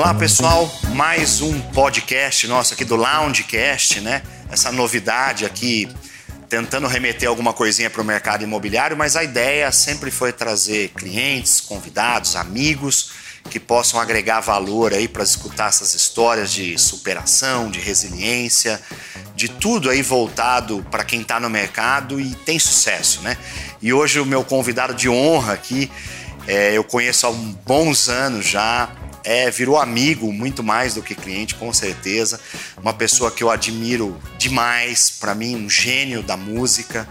Olá pessoal, mais um podcast nosso aqui do Loungecast, né? Essa novidade aqui, tentando remeter alguma coisinha para o mercado imobiliário, mas a ideia sempre foi trazer clientes, convidados, amigos que possam agregar valor aí para escutar essas histórias de superação, de resiliência, de tudo aí voltado para quem está no mercado e tem sucesso, né? E hoje o meu convidado de honra aqui, é, eu conheço há bons anos já, é, virou amigo muito mais do que cliente, com certeza. Uma pessoa que eu admiro demais, para mim, um gênio da música.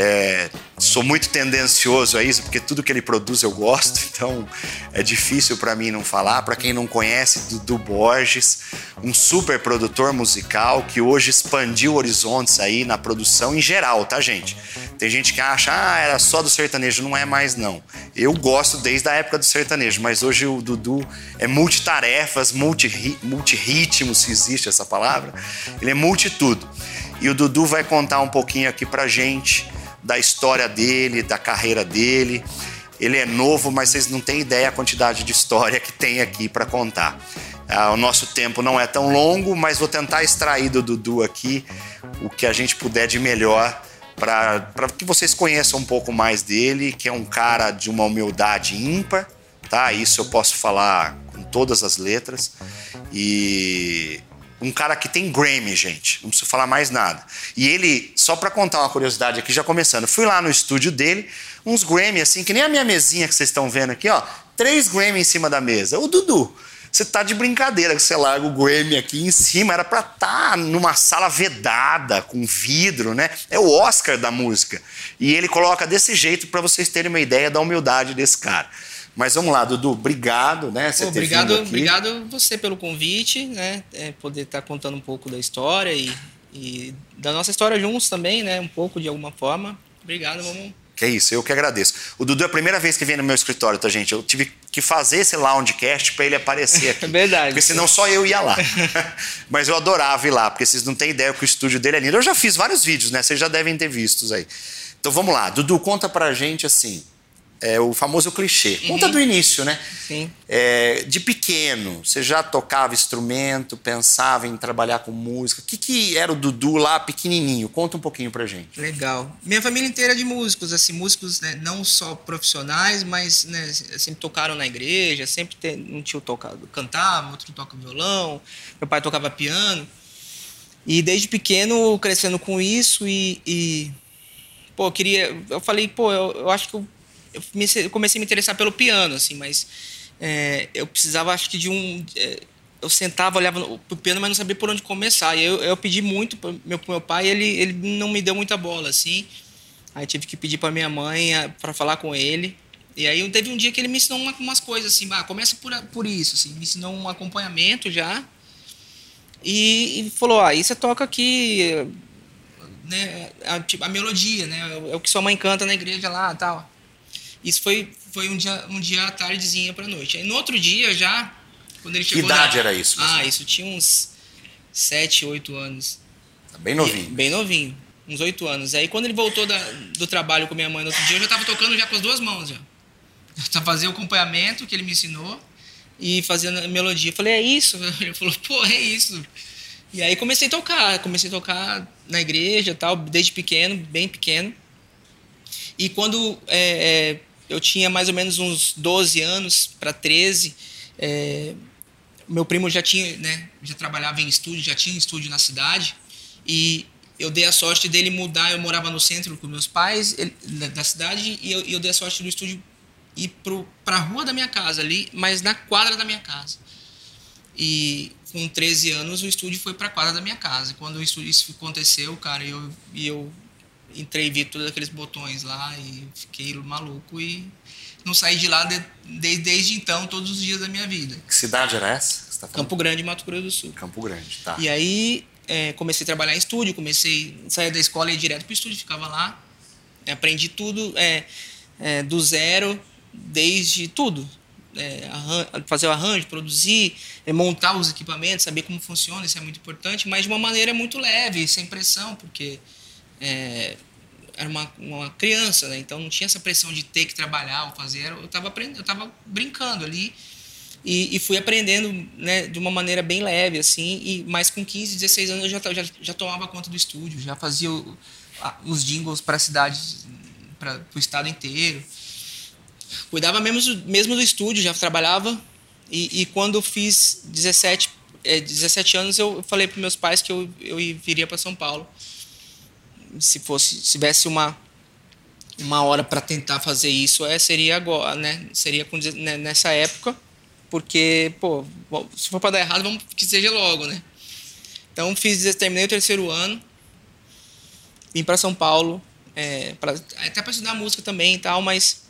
É, sou muito tendencioso a isso, porque tudo que ele produz eu gosto, então é difícil para mim não falar. Para quem não conhece, Dudu Borges, um super produtor musical que hoje expandiu horizontes aí na produção em geral, tá, gente? Tem gente que acha, ah, era só do sertanejo, não é mais não. Eu gosto desde a época do sertanejo, mas hoje o Dudu é multitarefas, multi-ritmo, se existe essa palavra. Ele é multitudo. E o Dudu vai contar um pouquinho aqui pra gente da história dele, da carreira dele. Ele é novo, mas vocês não têm ideia a quantidade de história que tem aqui para contar. Ah, o nosso tempo não é tão longo, mas vou tentar extrair do Dudu aqui o que a gente puder de melhor para que vocês conheçam um pouco mais dele, que é um cara de uma humildade ímpar, tá? Isso eu posso falar com todas as letras. E um cara que tem Grammy, gente. Não preciso falar mais nada. E ele, só para contar uma curiosidade aqui, já começando, fui lá no estúdio dele, uns Grammy assim, que nem a minha mesinha que vocês estão vendo aqui, ó. Três Grammy em cima da mesa. O Dudu, você tá de brincadeira que você larga o Grammy aqui em cima, era para estar tá numa sala vedada, com vidro, né? É o Oscar da música. E ele coloca desse jeito para vocês terem uma ideia da humildade desse cara. Mas vamos lá, Dudu, obrigado, né? Pô, obrigado, obrigado você pelo convite, né? É, poder estar tá contando um pouco da história e, e, da nossa história juntos também, né? Um pouco de alguma forma. Obrigado, vamos. Que é isso, eu que agradeço. O Dudu é a primeira vez que vem no meu escritório, tá, gente? Eu tive que fazer esse loungecast para ele aparecer aqui. É verdade. Porque senão só eu ia lá. Mas eu adorava ir lá, porque vocês não têm ideia que o estúdio dele é lindo. Eu já fiz vários vídeos, né? Vocês já devem ter vistos aí. Então vamos lá. Dudu, conta pra gente assim é o famoso clichê. Uhum. Conta do início, né? Sim. É, de pequeno, você já tocava instrumento, pensava em trabalhar com música. O que, que era o Dudu lá pequenininho? Conta um pouquinho pra gente. Legal. Minha família inteira é de músicos, assim, músicos né, não só profissionais, mas né, sempre tocaram na igreja, sempre tem, um tio toca, cantava, outro toca violão, meu pai tocava piano. E desde pequeno, crescendo com isso e, e pô, queria. Eu falei, pô, eu, eu acho que eu eu comecei a me interessar pelo piano, assim, mas é, eu precisava, acho que, de um. É, eu sentava, olhava o piano, mas não sabia por onde começar. E eu, eu pedi muito para meu, meu pai, ele, ele não me deu muita bola, assim. Aí tive que pedir para minha mãe para falar com ele. E aí teve um dia que ele me ensinou uma, umas coisas assim, ah, começa por, por isso, assim, me ensinou um acompanhamento já. E, e falou, ah, aí você toca aqui, né, a, a melodia, né, é o que sua mãe canta na igreja lá, tal. Isso foi, foi um, dia, um dia à tardezinha para noite. Aí no outro dia já, quando ele chegou. Que idade na... era isso? Ah, isso tinha uns 7, 8 anos. Tá bem novinho. E, bem novinho, uns 8 anos. Aí quando ele voltou da, do trabalho com minha mãe no outro dia, eu já estava tocando já com as duas mãos já. Eu fazia o acompanhamento que ele me ensinou e fazendo a melodia. Eu falei, é isso? Ele falou, pô, é isso. E aí comecei a tocar, comecei a tocar na igreja tal, desde pequeno, bem pequeno. E quando é, é eu tinha mais ou menos uns 12 anos para 13. É, meu primo já tinha, né, já trabalhava em estúdio, já tinha estúdio na cidade e eu dei a sorte dele mudar. Eu morava no centro com meus pais ele, da cidade e eu, eu, dei a sorte do estúdio ir para a rua da minha casa ali, mas na quadra da minha casa. E com 13 anos o estúdio foi para a quadra da minha casa. Quando isso, isso aconteceu, cara, eu, eu entrei e vi todos aqueles botões lá e fiquei maluco e não saí de lá de, de, desde então, todos os dias da minha vida. Que cidade era essa? Tá Campo Grande, Mato Grosso do Sul. Campo Grande, tá. E aí é, comecei a trabalhar em estúdio, comecei a sair da escola e ir direto para o estúdio, ficava lá. Aprendi tudo é, é, do zero, desde tudo. É, fazer o arranjo, produzir, é, montar os equipamentos, saber como funciona, isso é muito importante, mas de uma maneira muito leve, sem pressão, porque é, era uma, uma criança, né? Então não tinha essa pressão de ter que trabalhar ou fazer. Eu estava aprendendo, eu estava brincando ali. E, e, fui aprendendo né, de uma maneira bem leve, assim. E, mas com 15, 16 anos eu já, já, já tomava conta do estúdio, já fazia o, a, os jingles para a cidade, para o estado inteiro. Cuidava mesmo, mesmo do estúdio, já trabalhava. E, e quando fiz 17, é, 17 anos, eu falei para meus pais que eu, eu viria para São Paulo. Se fosse, se tivesse uma uma hora para tentar fazer isso é seria agora, né? Seria com, né, nessa época, porque pô, se for para dar errado, vamos que seja logo, né? Então fiz, terminei o terceiro ano, vim para São Paulo, é, pra, até para estudar música também e tal, mas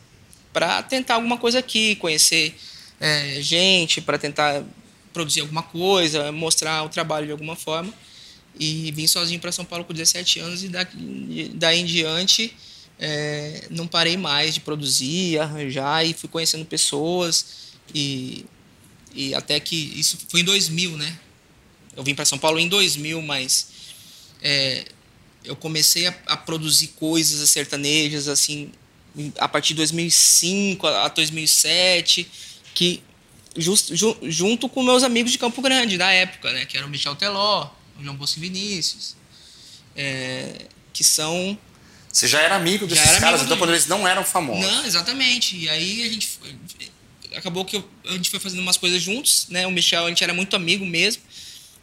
para tentar alguma coisa aqui, conhecer é, gente, para tentar produzir alguma coisa, mostrar o trabalho de alguma forma. E vim sozinho para São Paulo com 17 anos e daqui, daí em diante é, não parei mais de produzir, arranjar e fui conhecendo pessoas e, e até que isso foi em 2000, né? Eu vim para São Paulo em 2000, mas é, eu comecei a, a, produzir coisas sertanejas assim a partir de 2005 a 2007, que just, ju, junto com meus amigos de Campo Grande da época, né? Que eram o Michel Teló, João Bosco Vinícius, é, que são você já era amigo desses era caras, amigo então quando eles não eram famosos. Não, exatamente. E aí a gente foi, acabou que eu, a gente foi fazendo umas coisas juntos, né? O Michel, a gente era muito amigo mesmo.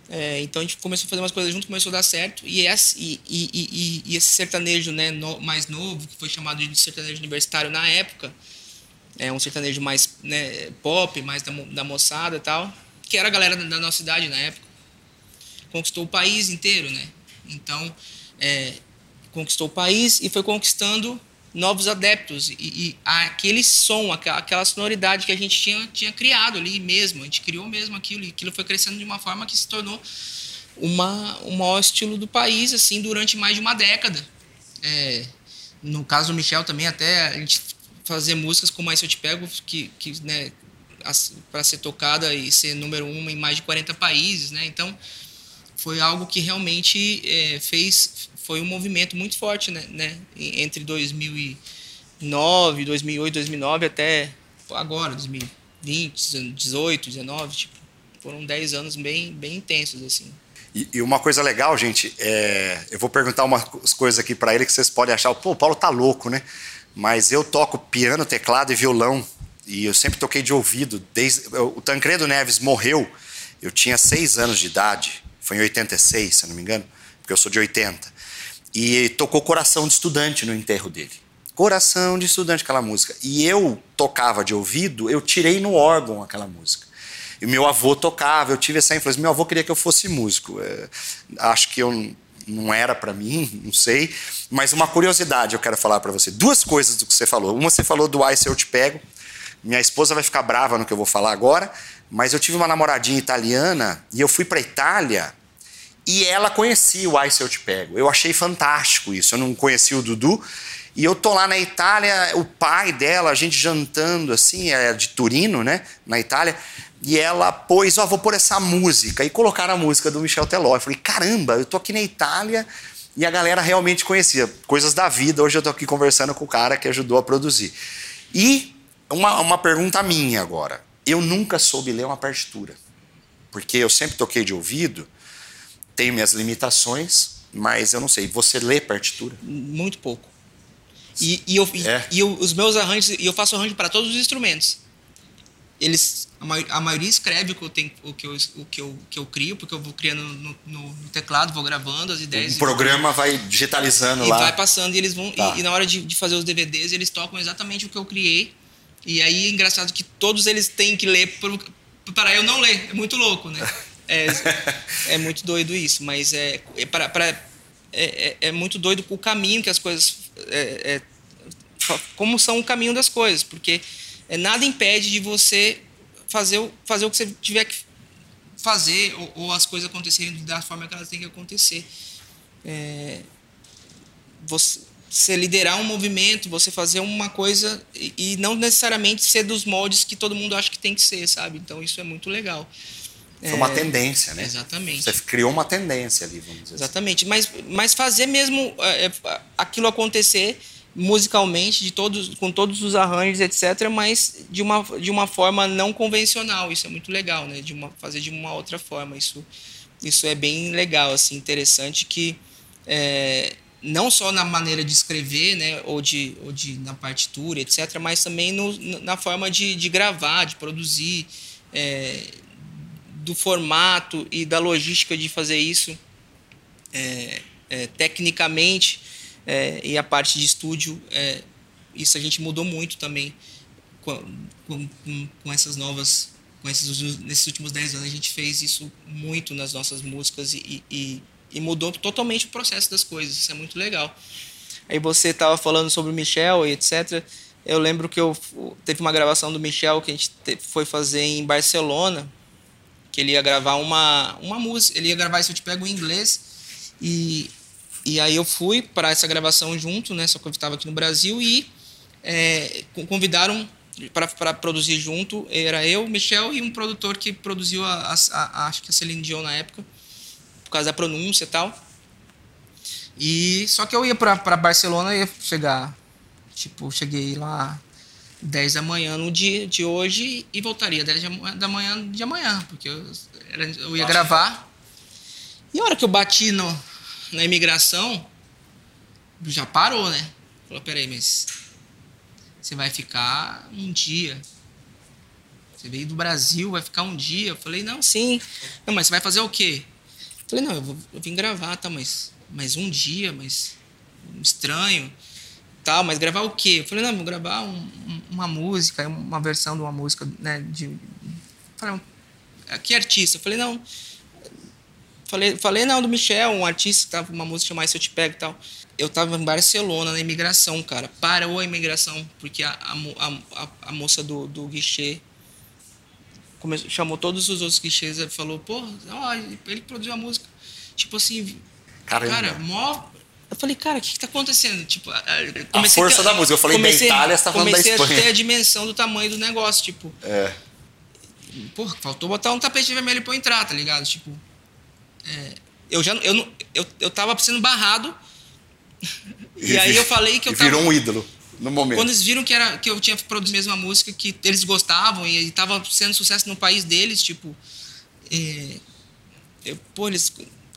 É, então a gente começou a fazer umas coisas juntos, começou a dar certo. E esse, e, e, e, e esse sertanejo né, no, mais novo, que foi chamado de sertanejo universitário na época, é um sertanejo mais né, pop, mais da, da moçada e tal, que era a galera da nossa cidade na época. Conquistou o país inteiro, né? Então, é, conquistou o país e foi conquistando novos adeptos. E, e aquele som, aquela sonoridade que a gente tinha, tinha criado ali mesmo, a gente criou mesmo aquilo, e aquilo foi crescendo de uma forma que se tornou uma, o maior estilo do país, assim, durante mais de uma década. É, no caso do Michel também, até a gente fazer músicas como essa Eu Te Pego, que, que né, para ser tocada e ser número um em mais de 40 países, né? Então, foi algo que realmente é, fez foi um movimento muito forte, né, né? Entre 2009, 2008, 2009 até agora, 2020, 18, 19, tipo, foram 10 anos bem, bem intensos, assim. E, e uma coisa legal, gente, é, eu vou perguntar umas coisas aqui para ele que vocês podem achar, pô, o Paulo tá louco, né? Mas eu toco piano, teclado e violão, e eu sempre toquei de ouvido. Desde, o Tancredo Neves morreu, eu tinha seis anos de idade, foi em 86, se eu não me engano, porque eu sou de 80. E tocou Coração de Estudante no enterro dele. Coração de Estudante, aquela música. E eu tocava de ouvido, eu tirei no órgão aquela música. E meu avô tocava, eu tive essa influência. Meu avô queria que eu fosse músico. É, acho que eu não era para mim, não sei. Mas uma curiosidade eu quero falar para você. Duas coisas do que você falou. Uma, você falou do Ai Se Eu Te Pego. Minha esposa vai ficar brava no que eu vou falar agora. Mas eu tive uma namoradinha italiana e eu fui para Itália e ela conhecia o Ai Se Eu Te Pego. Eu achei fantástico isso. Eu não conhecia o Dudu. E eu tô lá na Itália, o pai dela, a gente jantando assim, é de Turino, né, na Itália, e ela pôs, ó, oh, vou pôr essa música, e colocaram a música do Michel Teló. Eu falei, caramba, eu tô aqui na Itália e a galera realmente conhecia. Coisas da vida, hoje eu tô aqui conversando com o cara que ajudou a produzir. E uma, uma pergunta minha agora. Eu nunca soube ler uma partitura, porque eu sempre toquei de ouvido, tenho minhas limitações, mas eu não sei. Você lê partitura? Muito pouco. E, e, eu, é. e eu, os meus arranjos, e eu faço arranjo para todos os instrumentos. Eles, a, maioria, a maioria escreve o que eu, tenho, o que eu, o que eu, que eu crio, porque eu vou criando no, no, no teclado, vou gravando as ideias. O programa vai digitalizando e lá. E vai passando, e eles vão. Tá. E, e, na hora de, de fazer os DVDs, eles tocam exatamente o que eu criei. E aí é engraçado que todos eles têm que ler para eu não ler. É muito louco, né? É, é muito doido isso, mas é, é, pra, pra, é, é, é muito doido o caminho que as coisas. É, é, como são o caminho das coisas, porque é, nada impede de você fazer, o, fazer o que você tiver que fazer ou, ou as coisas acontecerem da forma que elas têm que acontecer. Você, você liderar um movimento, você fazer uma coisa e, e não necessariamente ser dos moldes que todo mundo acha que tem que ser, sabe? Então isso é muito legal. Foi uma é, tendência, né? Exatamente. Você criou uma tendência ali, vamos dizer Exatamente. Assim. Mas, mas fazer mesmo é, é aquilo acontecer musicalmente, de todos, com todos os arranjos, etc., mas de uma, de uma forma não convencional. Isso é muito legal, né? De uma, fazer de uma outra forma. Isso, isso é bem legal, assim, interessante que é, não só na maneira de escrever, né, ou de, ou de na partitura, etc., mas também no, na forma de, de gravar, de produzir, é, do formato e da logística de fazer isso é, é tecnicamente é, e a parte de estúdio, é, isso a gente mudou muito também com, com, com essas novas. Com esses, nesses últimos 10 anos, a gente fez isso muito nas nossas músicas e, e, e mudou totalmente o processo das coisas. Isso é muito legal. Aí você estava falando sobre o Michel e etc. Eu lembro que eu teve uma gravação do Michel que a gente foi fazer em Barcelona, que ele ia gravar uma, uma música, ele ia gravar isso eu te pego em inglês e e aí eu fui para essa gravação junto, né? Só que eu estava aqui no Brasil e é, convidaram para produzir junto. Era eu, Michel e um produtor que produziu a, a, a, acho que a Celine Dion na época, causa da pronúncia e tal. E só que eu ia para Barcelona e ia chegar, tipo, cheguei lá 10 da manhã no dia de hoje e voltaria 10 da manhã de amanhã, porque eu, eu ia gravar. E a hora que eu bati no, na imigração, já parou, né? Falou, peraí, mas você vai ficar um dia. Você veio do Brasil, vai ficar um dia. Eu falei, não, sim. Não, mas você vai fazer o quê? Falei, não, eu, vou, eu vim gravar, tá, mas, mas um dia, mas estranho, tal, mas gravar o quê? Eu falei, não, vou gravar um, uma música, uma versão de uma música, né, de... Falei, que artista? Eu falei, não, Falei, falei não, do Michel, um artista tava uma música chamada Se Eu Te Pego e tal. Eu tava em Barcelona, na imigração, cara. Parou a imigração, porque a, a, a, a moça do, do guichê começou, chamou todos os outros guichês e falou, pô, ó, ele produziu a música. Tipo assim, Caramba. cara, mó eu falei, cara, o que, que tá acontecendo? Tipo, a força a, da música. Eu falei comecei, da Itália, você tá falando da Espanha. Comecei a ter a dimensão do tamanho do negócio, tipo. É. Porra, faltou botar um tapete vermelho pra eu entrar, tá ligado? Tipo, é, eu já eu, eu, eu tava sendo barrado. E aí eu falei que eu tava, virou um ídolo no momento. Quando eles viram que, era, que eu tinha produzido a mesma música, que eles gostavam e estava sendo sucesso no país deles, tipo. É, eu, pô, eles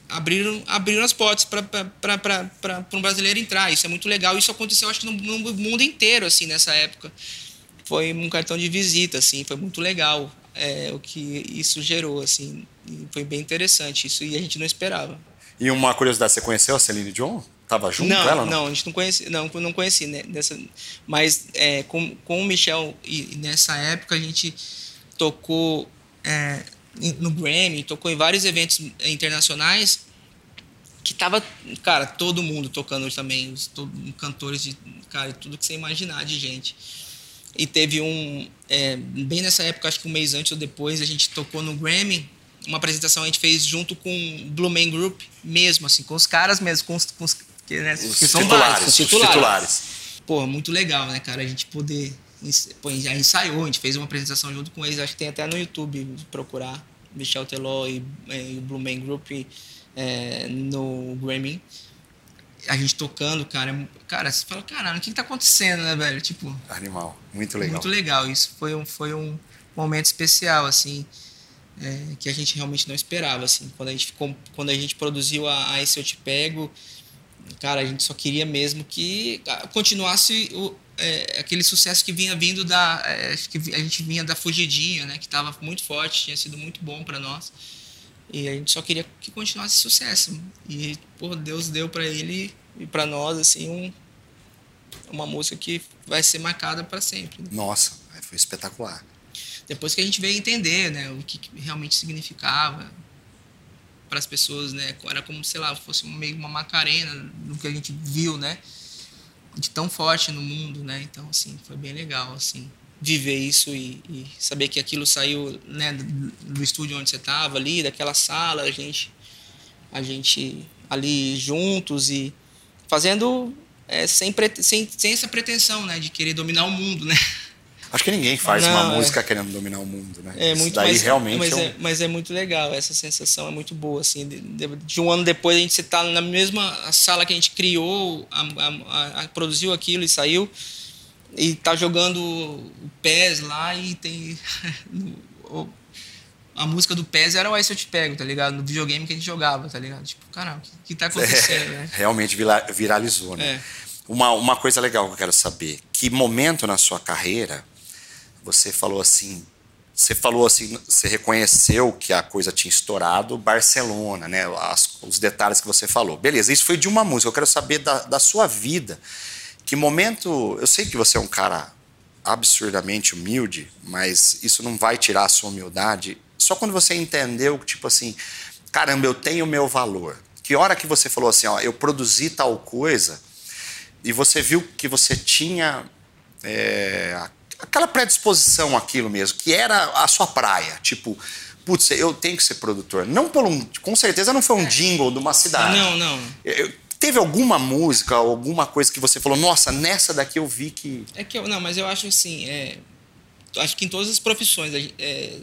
abriram, abriram as portas para um brasileiro entrar. Isso é muito legal. Isso aconteceu, acho que no, no, mundo inteiro, assim, nessa época. Foi um cartão de visita, assim, foi muito legal é, o que isso gerou, assim. Foi bem interessante isso e a gente não esperava. E uma curiosidade, você conheceu a Celine Dion? Tava junto não, ela? Não, não, a gente não conhecia, não, não conheci, né, dessa, mas é, com, com o Michel e nessa época a gente tocou é, no Grammy, tocou em vários eventos internacionais que tava, cara, todo mundo tocando também, os todo, cantores de, cara, tudo que você imaginar de gente. E teve um, é, bem nessa época, acho que um mês antes ou depois, a gente tocou no Grammy, uma apresentação a gente fez junto com o Blue Man Group mesmo, assim, com os caras mesmo, com os, com os que, né, os titulares, vários, os titulares. titulares. Pô, muito legal, né, cara, a gente poder pô, já ensaiou, a gente fez uma apresentação junto com eles, acho que tem até no YouTube, procurar Michel Teló e, e o Blue Man Group é, no Grammy a gente tocando, cara, cara, você fala, caralho, o que, que tá acontecendo, né, velho? Tipo. Animal, muito legal. Muito legal. Isso foi um, foi um momento especial, assim, é, que a gente realmente não esperava, assim. Quando a gente, ficou, quando a gente produziu a, a Esse Eu Te Pego, cara, a gente só queria mesmo que continuasse o, é, aquele sucesso que vinha vindo da. É, que a gente vinha da Fugidinha, né? Que estava muito forte, tinha sido muito bom para nós. E a gente só queria que continuasse sucesso. E, por Deus deu para ele e para nós, assim, um, uma música que vai ser marcada para sempre. Né? Nossa, foi espetacular. Depois que a gente veio entender, né, o que, realmente significava para as pessoas, né, era como, sei lá, fosse meio uma macarena do que a gente viu, né, de tão forte no mundo, né, então, assim, foi bem legal, assim viver isso e, e, saber que aquilo saiu né, do estúdio onde você estava ali, daquela sala, a gente, a gente ali juntos e fazendo é, sem, sem, sem essa pretensão né, de querer dominar o mundo, né? Acho que ninguém faz não, uma é... música querendo dominar o mundo, né? É muito, daí mas, realmente mas, é, um... é, mas é muito legal, essa sensação é muito boa, assim, de, de, de um ano depois a gente está na mesma sala que a gente criou, a, a, a, produziu aquilo e saiu, e tá jogando o PES lá e tem a música do PES era o Aí Se Eu Te Pego, tá ligado? No videogame que a gente jogava, tá ligado? Tipo, caramba, o que, que tá acontecendo, é, né? Realmente viralizou, né? É. Uma, uma coisa legal que eu quero saber, que momento na sua carreira você falou assim, você falou assim, você reconheceu que a coisa tinha estourado Barcelona, né? As, os detalhes que você falou. Beleza, isso foi de uma música. Eu quero saber da, da sua vida. Que momento. Eu sei que você é um cara absurdamente humilde, mas isso não vai tirar a sua humildade só quando você entendeu que, tipo assim, caramba, eu tenho o meu valor. Que hora que você falou assim, ó, eu produzi tal coisa, e você viu que você tinha é, aquela predisposição àquilo mesmo, que era a sua praia. Tipo, putz, eu tenho que ser produtor. Não por um. Com certeza não foi um jingle de uma cidade. Não, não. Eu, teve alguma música, alguma coisa que você falou, nossa, nessa daqui eu vi que. É que eu, não, mas eu acho assim, é, acho que em todas as profissões, é,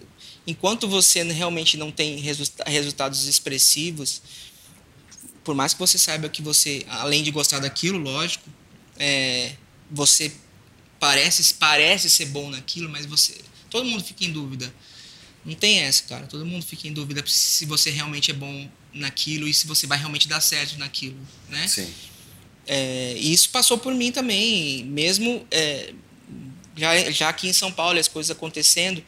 enquanto você realmente não tem resultados expressivos, por mais que você saiba que você, além de gostar daquilo, lógico, é, você parece parece ser bom naquilo, mas você, todo mundo fica em dúvida. Não tem essa, cara. Todo mundo fica em dúvida se você realmente é bom naquilo e se você vai realmente dar certo naquilo, né? Sim. É, e isso passou por mim também, mesmo é, já, já aqui em São Paulo, as coisas acontecendo,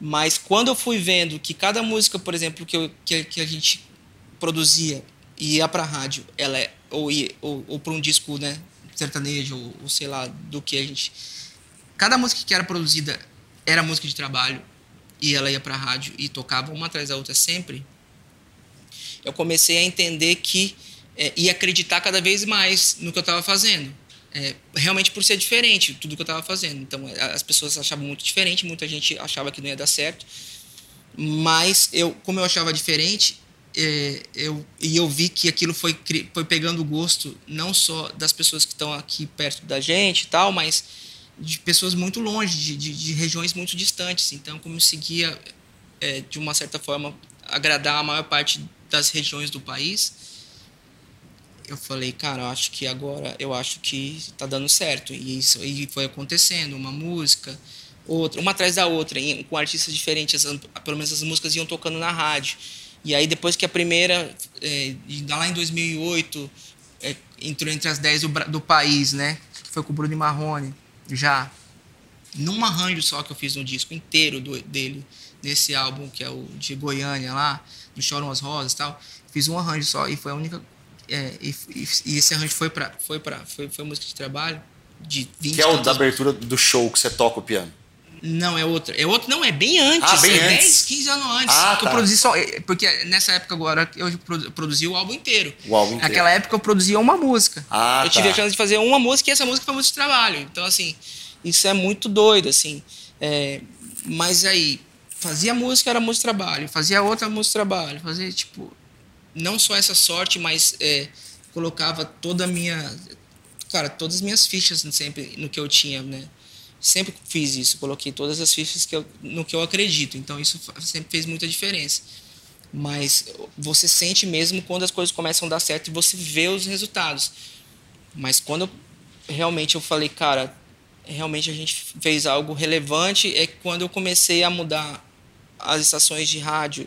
mas quando eu fui vendo que cada música, por exemplo, que, eu, que, que a gente produzia e ia para a rádio, ela é, ou, ia, ou, ou para um disco né, sertanejo, ou, ou, sei lá, do que a gente. Cada música que era produzida era música de trabalho e ela ia para a rádio e tocava uma atrás da outra sempre. Eu comecei a entender que é, e acreditar cada vez mais no que eu estava fazendo é, realmente por ser diferente tudo que eu estava fazendo. Então as pessoas achavam muito diferente, muita gente achava que não ia dar certo, mas eu, como eu achava diferente, é, eu e eu vi que aquilo foi foi pegando gosto não só das pessoas que estão aqui perto da gente e tal, mas de pessoas muito longe, de, de, de regiões muito distantes. Então, como eu seguia é, de uma certa forma agradar a maior parte das regiões do país, eu falei, cara, acho que agora, eu acho que tá dando certo. E isso e foi acontecendo, uma música, outra, uma atrás da outra, com artistas diferentes, pelo menos as músicas iam tocando na rádio. E aí depois que a primeira, é, lá em 2008, é, entrou entre as 10 do, do país, né? Que foi com o Bruno Marrone, já. Num arranjo só que eu fiz no disco inteiro do, dele, nesse álbum que é o de Goiânia lá, do Choram as Rosas e tal. Fiz um arranjo só e foi a única é, e, e, esse arranjo foi para foi para foi, foi música de trabalho de 20 Que é o da abertura do show que você toca o piano. Não, é outro. É outro, não, é bem antes. Ah, bem é antes. 10, 15 anos antes. Ah, que tá. eu produzi só. É, porque nessa época agora eu produzi o álbum inteiro. O álbum inteiro. Naquela época eu produzia uma música. Ah, eu tive tá. a chance de fazer uma música e essa música foi música de trabalho. Então, assim, isso é muito doido, assim. É, mas aí, fazia música, era música de trabalho. Fazia outra música de trabalho. Fazia, tipo, não só essa sorte, mas. É, colocava toda a minha. Cara, todas as minhas fichas sempre no que eu tinha, né? Sempre fiz isso, coloquei todas as fichas que eu, no que eu acredito. Então isso sempre fez muita diferença. Mas você sente mesmo quando as coisas começam a dar certo e você vê os resultados. Mas quando eu, realmente eu falei, cara, realmente a gente fez algo relevante, é quando eu comecei a mudar as estações de rádio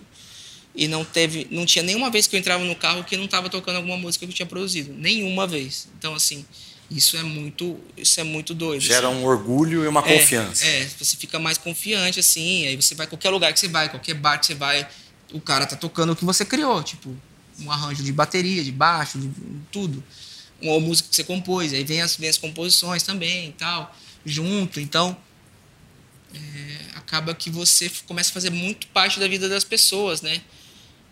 e não teve, não tinha nenhuma vez que eu entrava no carro que não estava tocando alguma música que eu tinha produzido, nenhuma vez. Então assim, isso é muito, isso é muito doido. Gera assim. um orgulho e uma é, confiança. É, você fica mais confiante assim, aí você vai qualquer lugar que você vai, qualquer bar que você vai, o cara tá tocando o que você criou, tipo um arranjo de bateria, de baixo, de tudo, uma música que você compôs, aí vem as, vem as composições também e tal, junto, então é, acaba que você começa a fazer muito parte da vida das pessoas, né?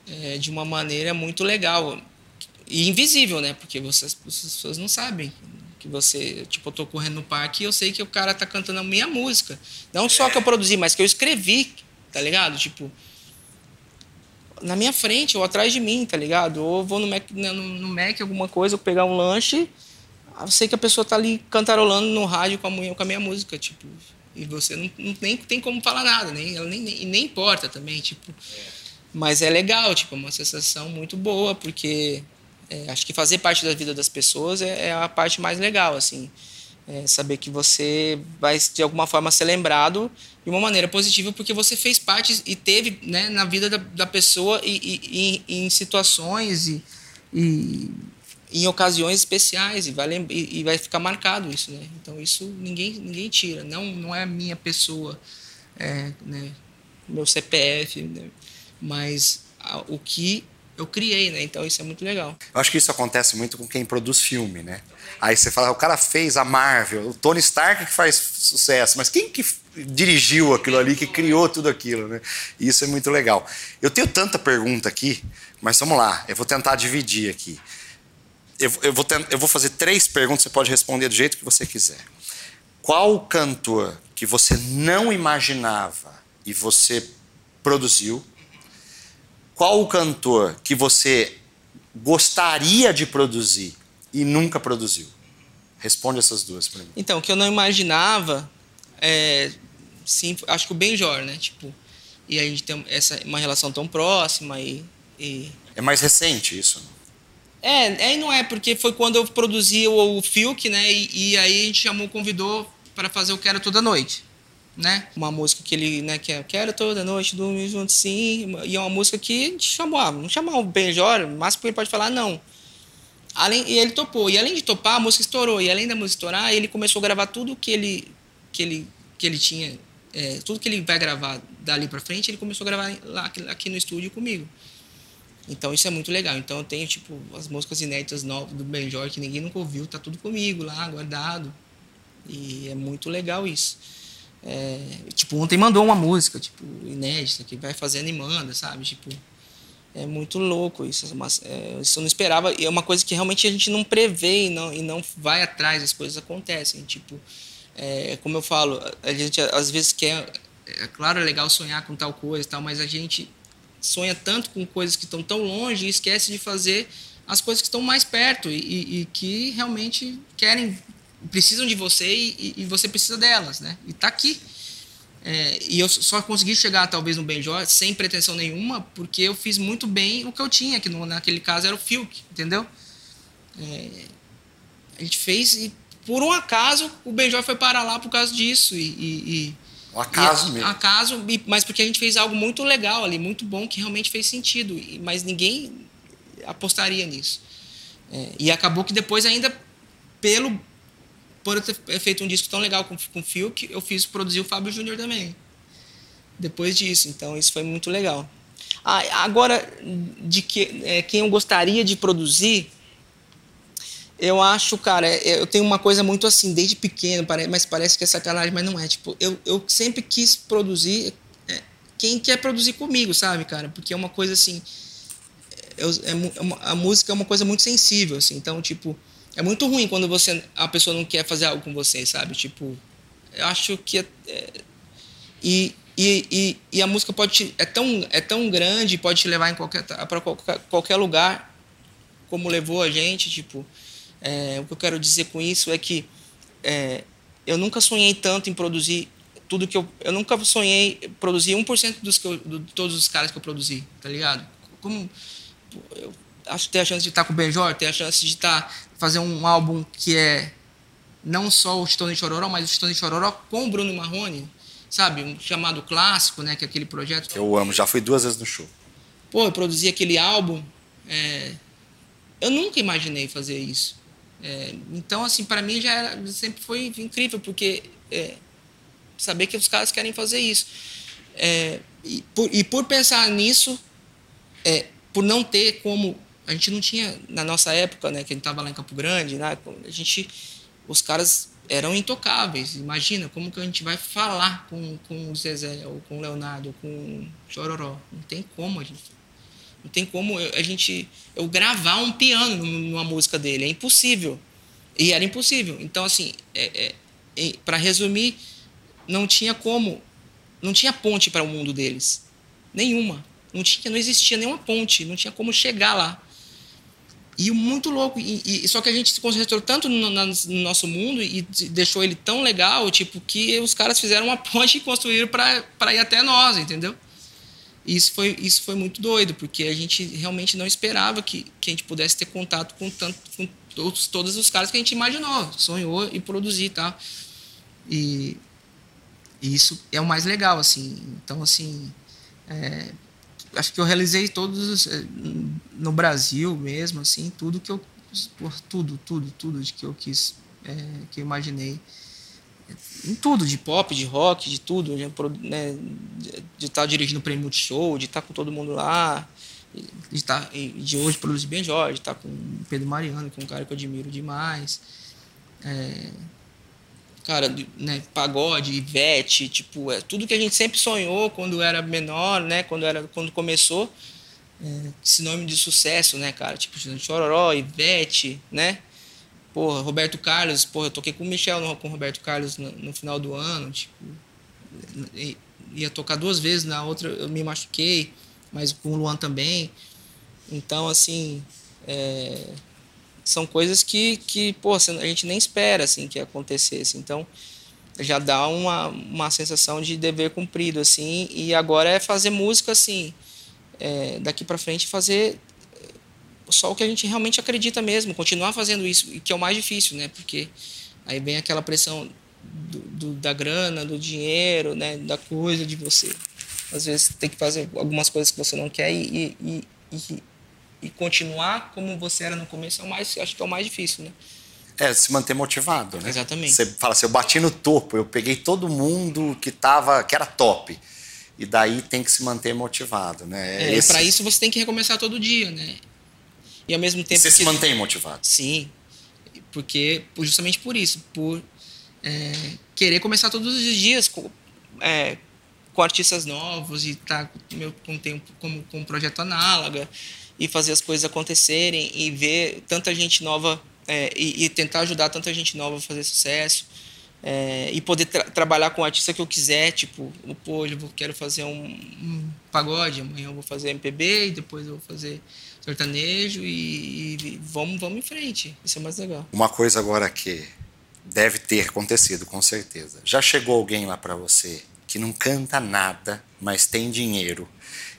é, de uma maneira muito legal e invisível, né? Porque você, as pessoas não sabem que você, tipo, eu tô correndo no parque e eu sei que o cara tá cantando a minha música. Não só que eu produzi, mas que eu escrevi, tá ligado? Tipo, na minha frente ou atrás de mim, tá ligado? Ou vou no Mac, no, no Mac alguma coisa, pegar um lanche, eu sei que a pessoa tá ali cantarolando no rádio com a minha, com a minha música, tipo. E você não, não nem tem como falar nada, nem, ela nem, nem, nem importa também, tipo. Mas é legal, tipo, é uma sensação muito boa, porque é, acho que fazer parte da vida das pessoas é, é a parte mais legal, assim. É saber que você vai, de alguma forma, ser lembrado de uma maneira positiva, porque você fez parte e teve né, na vida da, da pessoa e, e, e, em situações e, e em ocasiões especiais e vai, e, vai ficar marcado isso, né? Então isso ninguém, ninguém tira. Não, não é a minha pessoa, é, né, meu CPF, né? mas a, o que eu criei, né? Então isso é muito legal. Eu acho que isso acontece muito com quem produz filme, né? Aí você fala, o cara fez a Marvel, o Tony Stark que faz sucesso, mas quem que dirigiu aquilo ali, que criou tudo aquilo, né? Isso é muito legal. Eu tenho tanta pergunta aqui, mas vamos lá, eu vou tentar dividir aqui. Eu, eu, vou, eu vou fazer três perguntas, você pode responder do jeito que você quiser. Qual cantor que você não imaginava e você produziu? Qual o cantor que você gostaria de produzir e nunca produziu? Responde essas duas para mim. Então, o que eu não imaginava, é, sim, acho que o Benjor, né? Tipo, e a gente tem essa uma relação tão próxima e, e... é mais recente isso. É, é não é porque foi quando eu produzi o, o Filk, né? E, e, aí a gente chamou, convidou para fazer o Quero toda noite né? Uma música que ele, né, que é Quero toda noite dormir junto sim, e é uma música que chamou, não chamar o Benjor, mas ele pode falar não. Além, e ele topou, e além de topar, a música estourou, e além da música estourar, ele começou a gravar tudo que ele que ele que ele tinha, é, tudo que ele vai gravar dali para frente, ele começou a gravar lá aqui no estúdio comigo. Então isso é muito legal. Então eu tenho tipo as músicas inéditas novas do Benjor que ninguém nunca ouviu, tá tudo comigo lá guardado. E é muito legal isso. É, tipo, ontem mandou uma música, tipo, inédita, que vai fazendo e manda, sabe? Tipo, é muito louco isso. É, isso eu não esperava. E é uma coisa que realmente a gente não prevê e não, e não vai atrás, as coisas acontecem. Tipo, é, como eu falo, a gente às vezes quer. É claro, é legal sonhar com tal coisa e tal, mas a gente sonha tanto com coisas que estão tão longe e esquece de fazer as coisas que estão mais perto e, e, e que realmente querem precisam de você e, e, você precisa delas, né? E tá aqui. É, e eu só consegui chegar talvez no Benjor sem pretensão nenhuma, porque eu fiz muito bem o que eu tinha, que no, naquele caso era o Filk, entendeu? É, a gente fez e por um acaso o Benjor foi parar lá por causa disso e, e um acaso e, mesmo. Acaso, mas porque a gente fez algo muito legal ali, muito bom, que realmente fez sentido, mas ninguém apostaria nisso. É, e acabou que depois ainda pelo por eu ter feito um disco tão legal com, com o que eu fiz produzir o Fábio Júnior também. Depois disso, então isso foi muito legal. Ah, agora, de que, é, quem eu gostaria de produzir, eu acho, cara, é, eu tenho uma coisa muito assim, desde pequeno, mas parece que é sacanagem, mas não é. Tipo, eu, eu sempre quis produzir é, quem quer produzir comigo, sabe, cara? Porque é uma coisa assim. Eu, é, é a música é uma coisa muito sensível, assim. Então, tipo, é muito ruim quando você a pessoa não quer fazer algo com você, sabe? Tipo, eu acho que é, é, e, e, e, e, a música pode te, é tão é tão grande, pode te levar em qualquer para qualquer, qualquer lugar, como levou a gente, tipo, é, o que eu quero dizer com isso é que é, eu nunca sonhei tanto em produzir tudo que eu eu nunca sonhei produzir 1% dos que eu, de todos os caras que eu produzi, tá ligado? Como eu acho que tem a chance de estar com o Benjor, tem a chance de estar fazer um álbum que é não só o Stone Chororó, mas o Stone Chororó com o Bruno Marrone, sabe? Um chamado clássico, né? Que é aquele projeto. Eu amo, já fui duas vezes no show. Pô, eu produzi aquele álbum. É... Eu nunca imaginei fazer isso. É... Então, assim, para mim já era, sempre foi incrível, porque é... saber que os caras querem fazer isso. É, e por, e, por, pensar nisso, é, por não ter como a gente não tinha, na nossa época, né, que a gente estava lá em Campo Grande, né, a gente, os caras eram intocáveis. Imagina como que a gente vai falar com, com o Zezé, ou com o Leonardo, ou com o Chororó. Não tem como a gente. Não tem como a gente. Eu gravar um piano numa música dele. É impossível. E era impossível. Então, assim, é, é, para resumir, não tinha como. Não tinha ponte para o mundo deles. Nenhuma. Não tinha, não existia nenhuma ponte, não tinha como chegar lá. E muito louco. E, e, só que a gente se concentrou tanto no, no, nosso mundo e deixou ele tão legal, tipo, que os caras fizeram uma ponte e construíram para ir até nós, entendeu? E isso foi, isso foi muito doido, porque a gente realmente não esperava que, que a gente pudesse ter contato com, tanto, com todos, todos os caras que a gente imaginou, sonhou e produzir, tá? E, e isso é o mais legal, assim. Então, assim, é, acho que eu realizei todos eh, no Brasil mesmo, assim, tudo que eu tudo, tudo, tudo de que eu quis, é, que eu imaginei. Em tudo, de pop, de rock, de tudo, né, de estar tá dirigindo o prêmio Multishow, de estar tá com todo mundo lá, de, estar, tá, de hoje produzir Ben Jorge, de estar com o Pedro Mariano, que é um cara que eu admiro demais. É, cara, né, pagode, Ivete, tipo, é tudo que a gente sempre sonhou quando era menor, né, quando era quando começou, é, esse nome de sucesso, né, cara, tipo, Chororó, Ivete, né? Porra, Roberto Carlos, porra, eu toquei com o Michel no, com o Roberto Carlos no, no final do ano, tipo, ia tocar duas vezes, na outra eu me machuquei, mas com o Luan também. Então, assim, é, são coisas que, que pô, a gente nem espera assim que acontecesse. Então, já dá uma, uma sensação de dever cumprido assim. E agora é fazer música assim, é, daqui para frente fazer só o que a gente realmente acredita mesmo, continuar fazendo isso, que é o mais difícil, né? Porque aí vem aquela pressão do, do, da grana, do dinheiro, né? Da coisa de você. Às vezes tem que fazer algumas coisas que você não quer e, e, e, e continuar como você era no começo é o mais, acho que é o mais difícil, né? É, se manter motivado, né? Exatamente. Você fala assim, eu bati no topo, eu peguei todo mundo que tava, que era top. E daí tem que se manter motivado, né? É, Esse... para isso você tem que recomeçar todo dia, né? E ao mesmo tempo. E você que... se mantém motivado? Sim. Porque, justamente por isso, por é, querer começar todos os dias com, é, com artistas novos e estar tá com, com, tempo, com um projeto análoga e fazer as coisas acontecerem e ver tanta gente nova é, e, e, tentar ajudar tanta gente nova a fazer sucesso é, e poder tra trabalhar com o artista que eu quiser, tipo, pô, hoje eu quero fazer um, um, pagode, amanhã eu vou fazer MPB e depois eu vou fazer sertanejo e, e vamos, vamos em frente, isso é mais legal. Uma coisa agora que deve ter acontecido, com certeza. Já chegou alguém lá para você que não canta nada, mas tem dinheiro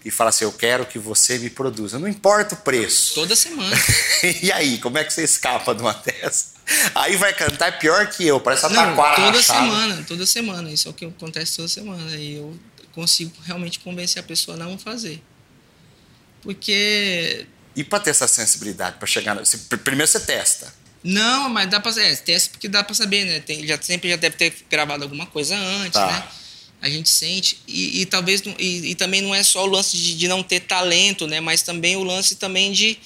e fala assim: Eu quero que você me produza. Não importa o preço. Toda semana. e aí, como é que você escapa de uma dessa? Aí vai cantar pior que eu, parece uma taquara. Toda semana, toda semana. Isso é o que acontece toda semana. E eu consigo realmente convencer a pessoa a não fazer. Porque. E para ter essa sensibilidade, para chegar. Primeiro você testa. Não, mas dá pra. É, testa porque dá pra saber, né? Tem, já, sempre já deve ter gravado alguma coisa antes, tá. né? A gente sente. E, e talvez e, e, também não é só o lance de, de, não ter talento né? Mas também o lance também de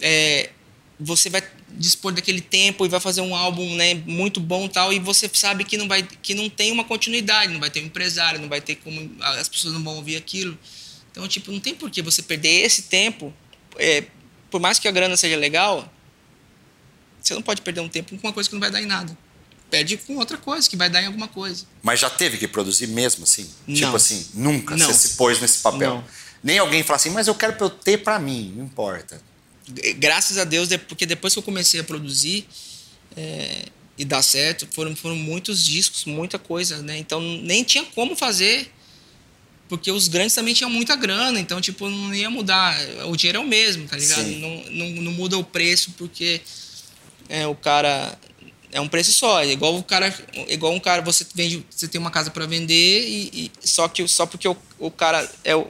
é, você vai dispor daquele tempo e vai fazer um álbum né muito bom tal e você sabe que não vai que não tem uma continuidade não vai ter um empresário não vai ter como as pessoas não vão ouvir aquilo. Então tipo não tem por que você perder esse tempo é, por mais que a grana seja legal você não pode perder um tempo com uma coisa que não vai dar em nada pede com outra coisa, que vai dar em alguma coisa. Mas já teve que produzir mesmo assim? Tipo não. Tipo assim, nunca não. você se pôs nesse papel. Não. Nem alguém fala assim, mas eu quero pra eu ter para mim, não importa. Graças a Deus, porque depois que eu comecei a produzir é, e dar certo, foram, foram muitos discos, muita coisa, né? Então nem tinha como fazer, porque os grandes também tinham muita grana, então tipo, não ia mudar. O dinheiro é o mesmo, tá ligado? Não, não, não, muda o preço porque é, o cara é um preço só. É igual o cara, igual um cara, você vende, você tem uma casa para vender e, e, só que só porque o, o cara é o,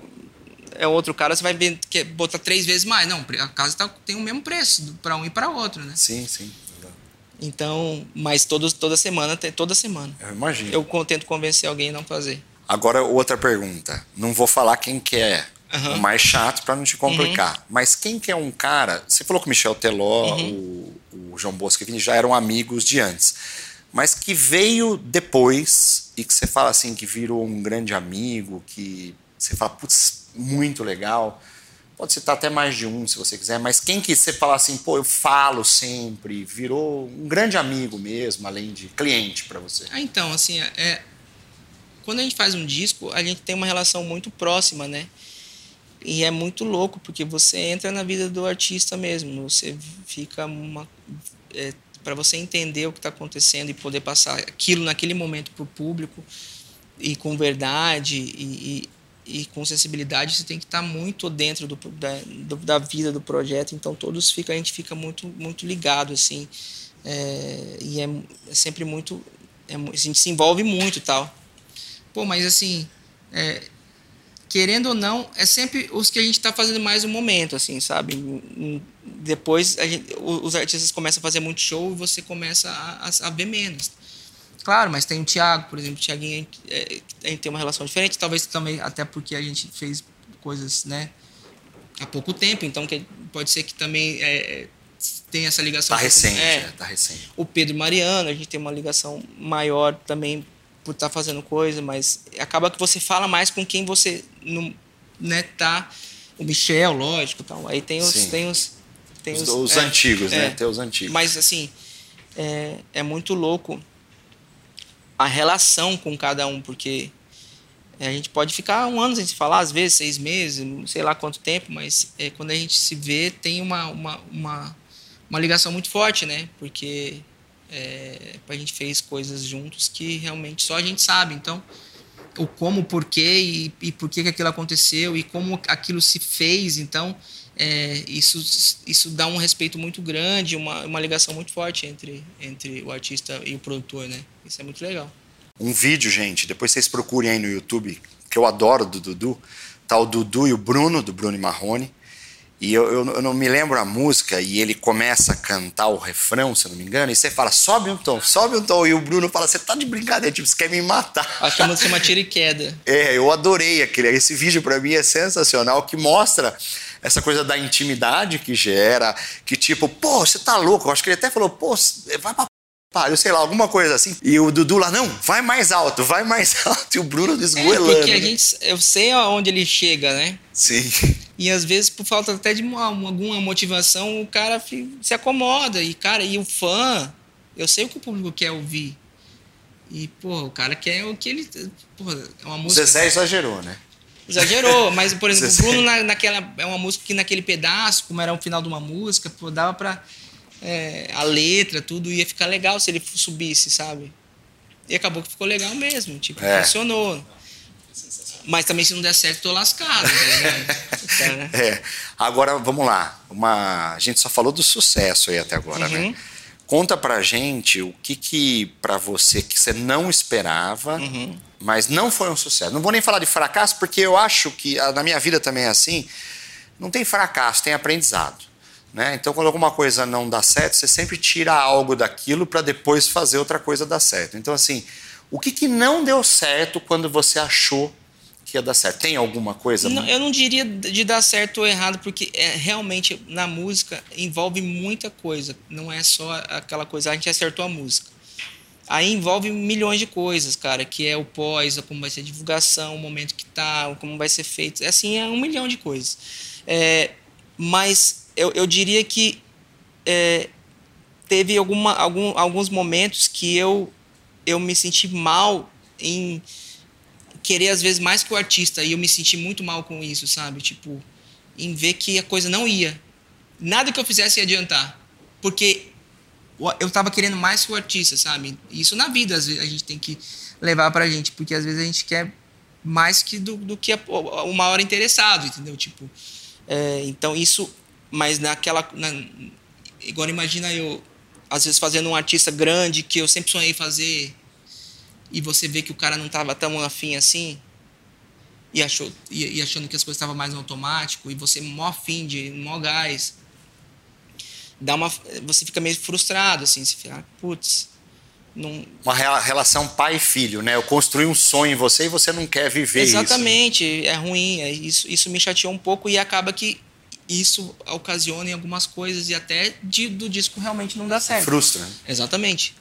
é outro cara, você vai vender, quer botar três vezes mais. Não, a casa tá, tem o mesmo preço para um e para outro, né? Sim, sim. Então, mas todos, toda semana, toda semana. Eu imagino. Eu tento convencer alguém a não fazer. Agora, outra pergunta. Não vou falar quem que é uhum. o mais chato para não te complicar. Uhum. Mas quem que é um cara... Você falou que o Michel Teló, uhum. o o João Bosco e já eram amigos de antes. Mas que veio depois e que você fala assim, que virou um grande amigo, que você fala, putz, muito legal. Pode citar até mais de um, se você quiser, mas quem que você fala assim, pô, eu falo sempre, virou um grande amigo mesmo, além de cliente para você? Ah, então, assim, é, quando a gente faz um disco, a gente tem uma relação muito próxima, né? E é muito louco, porque você entra na vida do artista mesmo. Você fica uma. É, para você entender o que está acontecendo e poder passar aquilo naquele momento para o público e com verdade e, e, e, com sensibilidade, você tem que estar tá muito dentro do, da, do, da vida do projeto. Então todos fica, a gente fica muito muito ligado assim é, e é, é, sempre muito é, a gente se envolve muito tal. Pô, mas assim é, querendo ou não, é sempre os que a gente está fazendo mais no momento, assim, sabe? Depois gente, os artistas começam a fazer muito show e você começa a, a, a ver menos. Claro, mas tem o Thiago, por exemplo, o Thiaguinho, é, a gente tem uma relação diferente, talvez também até porque a gente fez coisas, né, há pouco tempo, então que pode ser que também é, tem essa ligação. Tá recente, é, é, tá recente. O Pedro Mariano, a gente tem uma ligação maior também por estar tá fazendo coisa, mas acaba que você fala mais com quem você não, né, tá. O Michel, lógico, tal. Aí tem os, tem os, tem os, os, os é, antigos, né? é, né? Tem os antigos. Mas assim, é, é muito louco a relação com cada um, porque a gente pode ficar um ano sem se falar, às vezes seis meses, sei lá quanto tempo, mas é, quando a gente se vê tem uma, uma, uma, uma ligação muito forte, né? Porque é, a gente fez coisas juntos que realmente só a gente sabe. Então, o como, porquê e, e por que, que aquilo aconteceu e como aquilo se fez. Então, é, isso, isso dá um respeito muito grande, uma, uma ligação muito forte entre, entre o artista e o produtor, né? Isso é muito legal. Um vídeo, gente, depois vocês procurem aí no YouTube, que eu adoro do Dudu. Tá o Dudu e o Bruno, do Bruno e Marrone. E eu, eu, eu, não me lembro a música, e ele começa a cantar o refrão, se eu não me engano, e você fala, sobe um tom, sobe um tom, e o Bruno fala, você tá de brincadeira, tipo, você quer me matar. Acho que a música chama Tira e Queda. É, eu adorei aquele. Esse vídeo para mim é sensacional, que mostra essa coisa da intimidade que gera, que tipo, pô, você tá louco. Eu acho que ele até falou, pô, vai pra eu sei lá, alguma coisa assim. E o Dudu lá, não, vai mais alto, vai mais alto. E o Bruno desgoelando. É, porque a gente, eu sei aonde ele chega, né? Sim. E às vezes, por falta até de uma, alguma motivação, o cara se acomoda. E, cara, e o fã, eu sei o que o público quer ouvir. E, pô, o cara quer o que ele. Pô, é uma música. O Zezé exagerou, né? Exagerou, mas, por exemplo, o Bruno na, naquela. É uma música que naquele pedaço, como era o final de uma música, pô, dava pra é, a letra, tudo ia ficar legal se ele subisse, sabe? E acabou que ficou legal mesmo, tipo, é. funcionou. Mas também se não der certo, tô lascado, tá é. Agora, vamos lá. Uma... A gente só falou do sucesso aí até agora, né? uhum. né? Conta pra gente o que que pra você que você não esperava, uhum. mas não foi um sucesso. Não vou nem falar de fracasso, porque eu acho que na minha vida também é assim. Não tem fracasso, tem aprendizado. Né? Então, quando alguma coisa não dá certo, você sempre tira algo daquilo para depois fazer outra coisa dar certo. Então, assim, o que, que não deu certo quando você achou que ia dar certo? Tem alguma coisa? Não, eu não diria de dar certo ou errado, porque é, realmente na música envolve muita coisa. Não é só aquela coisa, a gente acertou a música. Aí envolve milhões de coisas, cara, que é o pós, como vai ser a divulgação, o momento que tá, como vai ser feito. É assim, é um milhão de coisas. É, mas eu, eu diria que é, teve alguma, algum, alguns momentos que eu, eu me senti mal em querer às vezes mais que o artista e eu me senti muito mal com isso, sabe? Tipo, em ver que a coisa não ia. Nada que eu fizesse ia adiantar. Porque eu estava querendo mais que o artista, sabe? Isso na vida às vezes a gente tem que levar pra gente, porque às vezes a gente quer mais que do, do que a, uma hora interessado, entendeu? Tipo, é, então isso mas naquela. Na, agora imagina eu, às vezes, fazendo um artista grande que eu sempre sonhei fazer, e você vê que o cara não estava tão afim assim, e, achou, e, e achando que as coisas estavam mais no automático, e você mó afim de, mó gás. Dá uma, você fica meio frustrado, assim, você fica, ah, putz. Não... Uma relação pai e filho, né? Eu construí um sonho em você e você não quer viver Exatamente, isso. Exatamente, é ruim. É, isso, isso me chateou um pouco e acaba que isso ocasiona em algumas coisas e até de, do disco realmente não dá certo. Frustra. Exatamente.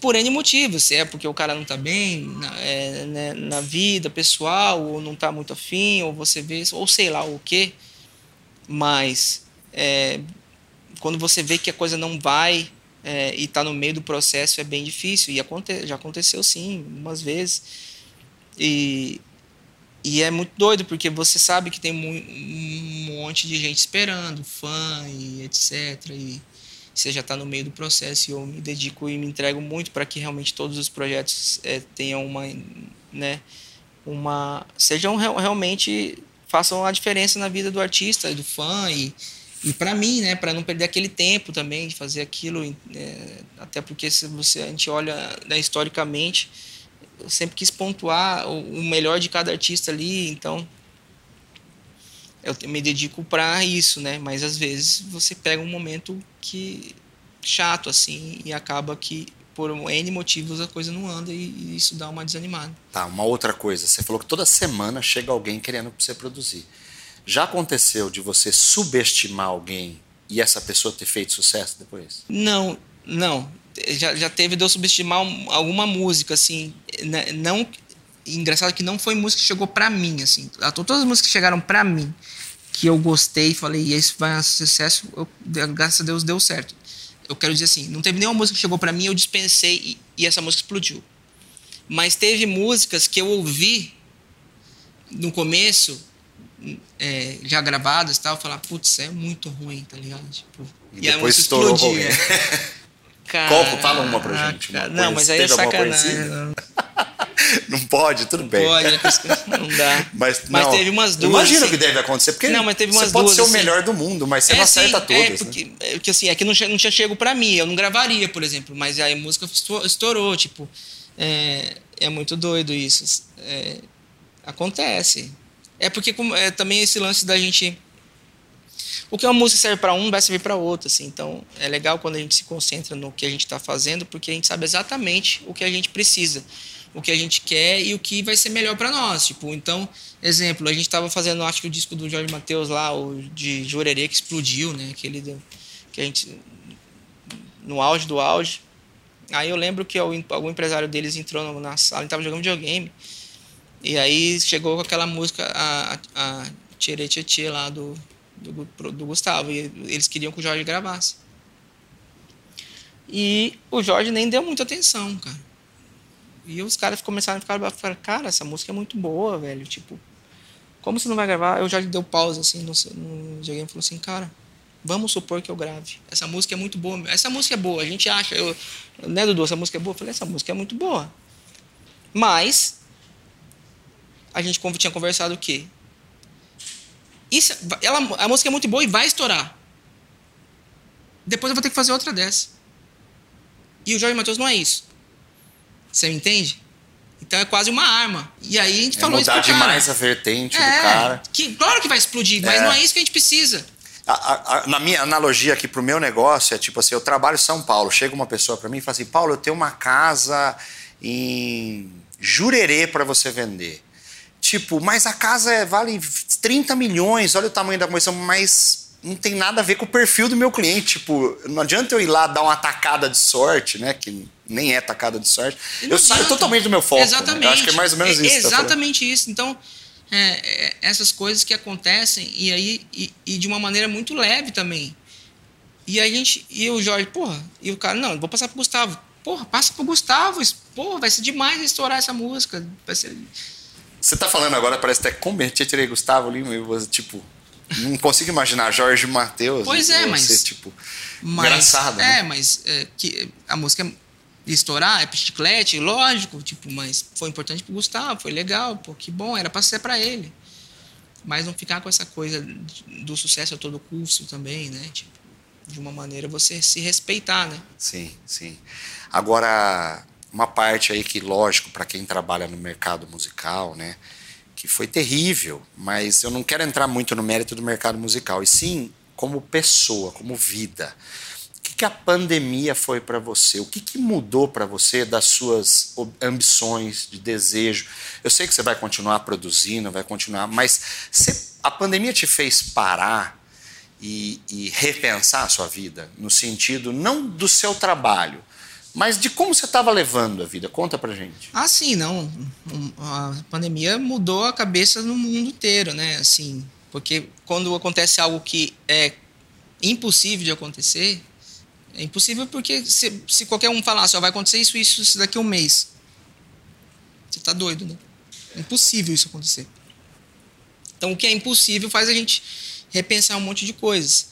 Por N motivos, se é porque o cara não está bem na, é, né, na, vida pessoal, ou não está muito afim, ou você vê, ou sei lá o que. Mas é, quando você vê que a coisa não vai é, e está no meio do processo, é bem difícil. E aconte, já aconteceu sim, umas vezes. E, e é muito doido, porque você sabe que tem um monte de gente esperando, fã e etc. E você já está no meio do processo e eu me dedico e me entrego muito para que realmente todos os projetos é, tenham uma, né, uma sejam realmente façam a diferença na vida do artista, do fã e, e para mim, né, para não perder aquele tempo também de fazer aquilo, é, até porque se você a gente olha né, historicamente, eu sempre quis pontuar o, melhor de cada artista ali, então eu me dedico para isso, né? Mas às vezes você pega um momento que chato assim e acaba que por N motivos a coisa não anda e, isso dá uma desanimada. Tá, uma outra coisa. Você falou que toda semana chega alguém querendo você produzir. Já aconteceu de você subestimar alguém e essa pessoa ter feito sucesso depois? Não, não. Já, já teve de eu subestimar alguma música, assim. Né, não. Engraçado que não foi música que chegou pra mim, assim. Todas as músicas que chegaram pra mim, que eu gostei, falei, e esse vai ser sucesso, eu, graças a Deus deu certo eu quero dizer assim, não teve nenhuma música que chegou para mim, eu dispensei e, e, essa música explodiu. Mas teve músicas que eu ouvi no começo, é, já gravadas e tal, falar, putz, é muito ruim, tá ligado? Tipo, e, e depois estourou explodia. Qual? Fala uma pra gente. Uma não, mas aí é sacanagem. Não pode, tudo bem. Pode, é não dá. Mas, mas não, teve umas duas. Imagina assim, o que deve acontecer, porque não, mas teve umas você pode duas, ser o assim, melhor do mundo, mas você é, não acerta sim, todas. É, porque, né? é, porque assim, é que não, não tinha chego pra mim, eu não gravaria, por exemplo, mas aí a música estourou, tipo, é, é muito doido isso. É, acontece. É porque é, também esse lance da gente. O que uma música serve para um vai servir para outro, assim. Então é legal quando a gente se concentra no que a gente está fazendo, porque a gente sabe exatamente o que a gente precisa o que a gente quer e o que vai ser melhor para nós. Tipo, então, exemplo, a gente estava fazendo, acho que o disco do Jorge Matheus lá, o de Jurerê, que explodiu, né? Aquele do, que a gente. no auge do auge. Aí eu lembro que algum empresário deles entrou na sala, ele tava jogando videogame. E aí chegou com aquela música, a, a Tchê Tchê lá do, do, do Gustavo. E eles queriam que o Jorge gravasse. E o Jorge nem deu muita atenção, cara. E os caras começaram a ficar, ficar, cara, essa música é muito boa, velho. Tipo, como você não vai gravar? Eu já deu pausa assim no, no videogame e falou assim, cara, vamos supor que eu grave. Essa música é muito boa. Essa música é boa. A gente acha, eu, né, Dudu, essa música é boa? Eu falei, essa música é muito boa. Mas a gente tinha conversado o quê? Isso, ela, a música é muito boa e vai estourar. Depois eu vou ter que fazer outra dessa. E o Jorge Matheus não é isso. Você me entende? Então é quase uma arma. E aí a gente é falou mudar isso demais a vertente é, do cara. Que, claro que vai explodir, mas é. não é isso que a gente precisa. A, a, a, na minha analogia aqui pro meu negócio é tipo assim, eu trabalho em São Paulo, chega uma pessoa para mim e fala assim, Paulo, eu tenho uma casa em Jurerê para você vender. Tipo, mas a casa é, vale 30 milhões, olha o tamanho da comissão, mas não tem nada a ver com o perfil do meu cliente. Tipo, não adianta eu ir lá dar uma tacada de sorte, né? Que nem é tacada de sorte. Eu adianta. saio totalmente do meu foco. Exatamente. Né? Eu acho que é mais ou menos é, isso. Exatamente tá isso. Então, é, é, essas coisas que acontecem e aí e, e, de uma maneira muito leve também. E a gente e o Jorge, porra, e o cara, não, vou passar pro Gustavo. Porra, passa pro Gustavo. Porra, vai ser demais estourar essa música. Vai ser Você tá falando agora, parece até como eu tirei Gustavo ali, tipo, não consigo imaginar Jorge Matheus. Pois é, mas. Ser, tipo, mas, engraçado. É, né? mas é, que a música estourar, é chiclete, lógico, tipo, mas foi importante pro Gustavo, foi legal, pô, que bom, era pra ser pra ele. Mas não ficar com essa coisa do sucesso a todo custo também, né? Tipo, de uma maneira você se respeitar, né? Sim, sim. Agora, uma parte aí que, lógico, para quem trabalha no mercado musical, né? que foi terrível, mas eu não quero entrar muito no mérito do mercado musical, e sim como pessoa, como vida. O que, que a pandemia foi para você? O que, que mudou para você das suas ambições, de desejo? Eu sei que você vai continuar produzindo, vai continuar, mas você, a pandemia te fez parar e, e repensar a sua vida, no sentido não do seu trabalho, mas de como você estava levando a vida. Conta pra gente. Ah, sim, não. A pandemia mudou a cabeça no mundo inteiro, né? Assim, porque quando acontece algo que é impossível de acontecer, é impossível porque se, se qualquer um falar, só vai acontecer isso, isso, isso daqui a um mês. Você tá doido, né? É impossível isso acontecer. Então, o que é impossível faz a gente repensar um monte de coisas.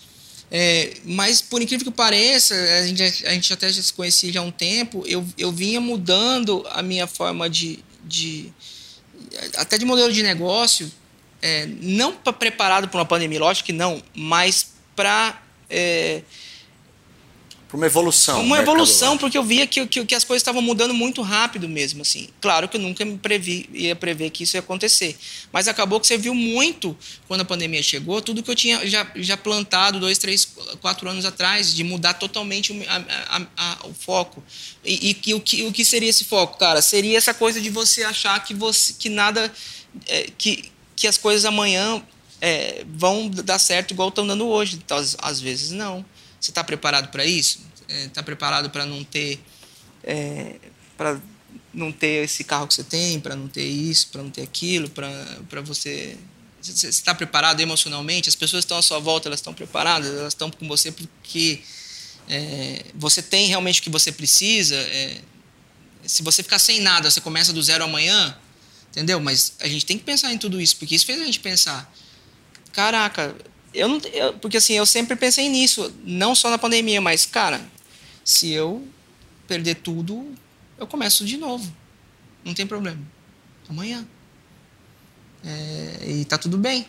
É, mas, por incrível que pareça, a gente, a gente até já se conhecia já há um tempo, eu, eu vinha mudando a minha forma de. de até de modelo de negócio, é, não para preparado para uma pandemia, lógico que não, mas para. É, para uma evolução. Uma evolução, porque eu via que, que, que as coisas estavam mudando muito rápido mesmo, assim. Claro que eu nunca me previ, ia prever que isso ia acontecer. Mas acabou que você viu muito, quando a pandemia chegou, tudo que eu tinha já, já plantado dois, três, quatro anos atrás, de mudar totalmente o, a, a, a, o foco. E, e, e, o, que, o que seria esse foco, cara? Seria essa coisa de você achar que, você, que nada... É, que, que as coisas amanhã é, vão dar certo igual estão dando hoje. Então, às, às vezes, não. Você está preparado para isso? Está é, preparado para não ter é, para não ter esse carro que você tem, para não ter isso, para não ter aquilo, para você você está preparado emocionalmente? As pessoas estão à sua volta, elas estão preparadas? Elas estão com você porque é, você tem realmente o que você precisa? É, se você ficar sem nada, você começa do zero amanhã, entendeu? Mas a gente tem que pensar em tudo isso, porque isso fez a gente pensar. Caraca, eu não. Eu, porque assim, eu sempre pensei nisso, não só na pandemia, mas, cara, se eu perder tudo, eu começo de novo. Não tem problema. Amanhã. É, e tá tudo bem.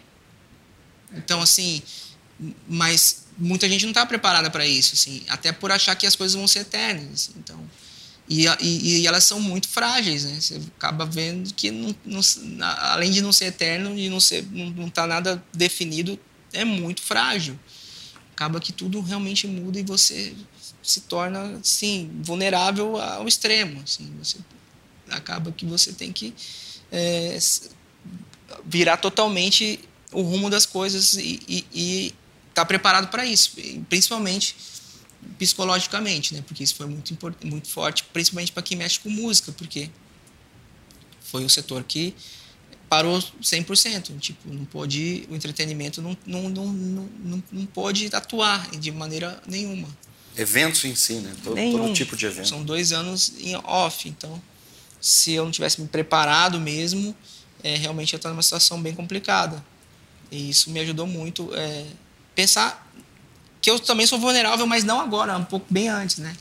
Então, assim, mas muita gente não está preparada para isso, assim, até por achar que as coisas vão ser eternas. Assim, então, e, e, e, elas são muito frágeis, né? Você acaba vendo que, não, não, além de não ser eterno e não ser, não está nada definido, é muito frágil. Acaba que tudo realmente muda e você se torna, sim, vulnerável ao extremo. Assim, você acaba que você tem que é, virar totalmente o rumo das coisas e estar tá preparado para isso, principalmente psicologicamente, né? Porque isso foi muito muito forte, principalmente para quem mexe com música, porque foi o setor que parou 100%. Tipo, não pôde, o entretenimento não, não, não, não, não pôde atuar de maneira nenhuma. Eventos em si, né? Todo, Nenhum. todo tipo de evento. São dois anos em off, então se eu não tivesse me preparado mesmo, é, realmente eu estou numa situação bem complicada. E isso me ajudou muito é, pensar que eu também sou vulnerável, mas não agora, um pouco bem antes, né?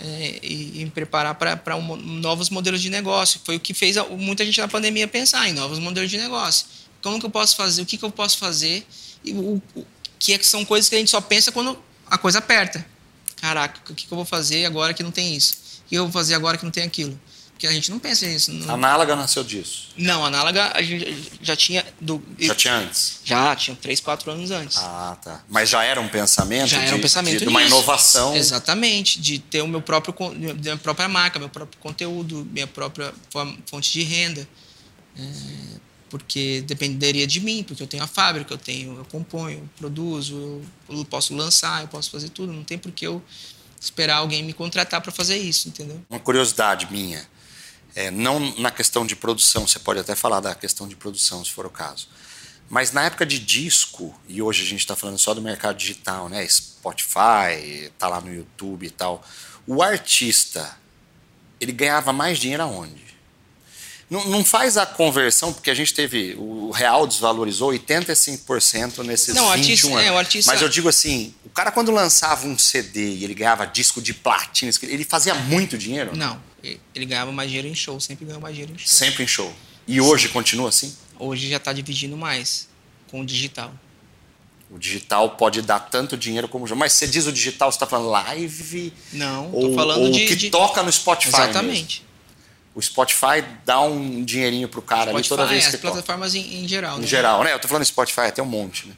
É, e, me preparar para um, novos modelos de negócio. Foi o que fez a, muita gente na pandemia pensar em novos modelos de negócio. Como que eu posso fazer? O que, que eu posso fazer? E o, o, que, é que são coisas que a gente só pensa quando a coisa aperta. Caraca, o que, que eu vou fazer agora que não tem isso? O que eu vou fazer agora que não tem aquilo? Porque a gente não pensa nisso. Não... Análoga nasceu disso? Não, Análoga a gente já tinha. Do... Já tinha antes? Já, tinha 3, 4 anos antes. Ah, tá. Mas já era um pensamento? Já de, era um pensamento de, de uma inovação. Exatamente, de ter o meu próprio, minha própria marca, meu próprio conteúdo, minha própria fonte de renda. É, porque dependeria de mim, porque eu tenho a fábrica, eu tenho, eu componho, eu produzo, eu posso lançar, eu posso fazer tudo. Não tem por que eu esperar alguém me contratar para fazer isso, entendeu? Uma curiosidade minha é, não na questão de produção, você pode até falar da questão de produção, se for o caso. Mas na época de disco, e hoje a gente está falando só do mercado digital, né? Spotify, tá lá no YouTube e tal. O artista, ele ganhava mais dinheiro aonde? Não, não faz a conversão, porque a gente teve. O real desvalorizou 85% nesses não, 21 artista, anos. É, artista... Mas eu digo assim: o cara, quando lançava um CD e ele ganhava disco de platina, ele fazia muito dinheiro? Não. Ele ganhava mais dinheiro em show, sempre ganhou mais dinheiro em show. Sempre em show. E hoje continua assim? Hoje já está dividindo mais com o digital. O digital pode dar tanto dinheiro como o jogo. Mas você diz o digital, você está falando live? Não, estou falando ou de. O que de... toca no Spotify. Exatamente. Mesmo o Spotify dá um dinheirinho pro cara Spotify, ali toda vez é, que as plataformas em, em, geral. Em né? geral, né? Eu tô falando Spotify até um monte, né?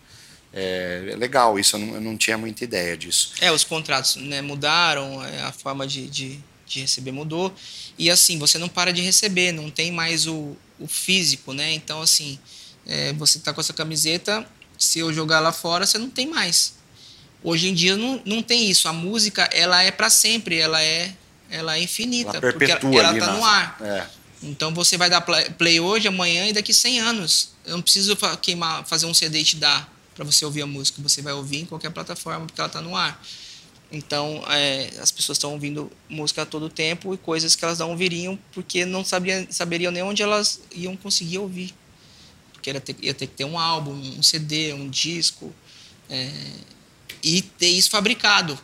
É, é legal isso, eu não, eu não, tinha muita ideia disso. É, os contratos né, mudaram, é, a forma de, de, de, receber mudou. E assim, você não para de receber, não tem mais o, o físico, né? Então, assim, é, você tá com essa camiseta, se eu jogar lá fora, você não tem mais. Hoje em dia não, não tem isso. A música, ela é para sempre, ela é ela é infinita, ela porque ela está no ar. É. Então você vai dar play hoje, amanhã e daqui 100 anos. Eu não preciso queimar, fazer um CD e te dar para você ouvir a música. Você vai ouvir em qualquer plataforma porque ela está no ar. Então é, as pessoas estão ouvindo música a todo tempo e coisas que elas não ouviriam porque não saberiam nem onde elas iam conseguir ouvir. porque ia ter, ia ter que ter um álbum, um CD, um disco, é, e ter isso fabricado.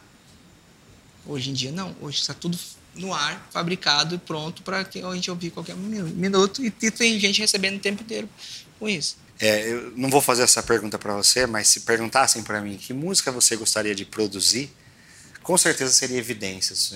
Hoje em dia não, hoje está tudo no ar, fabricado e pronto para que a gente ouvir qualquer minuto e tem gente recebendo o tempo inteiro com isso. É, eu não vou fazer essa pergunta para você, mas se perguntassem para mim que música você gostaria de produzir, com certeza seria Evidências,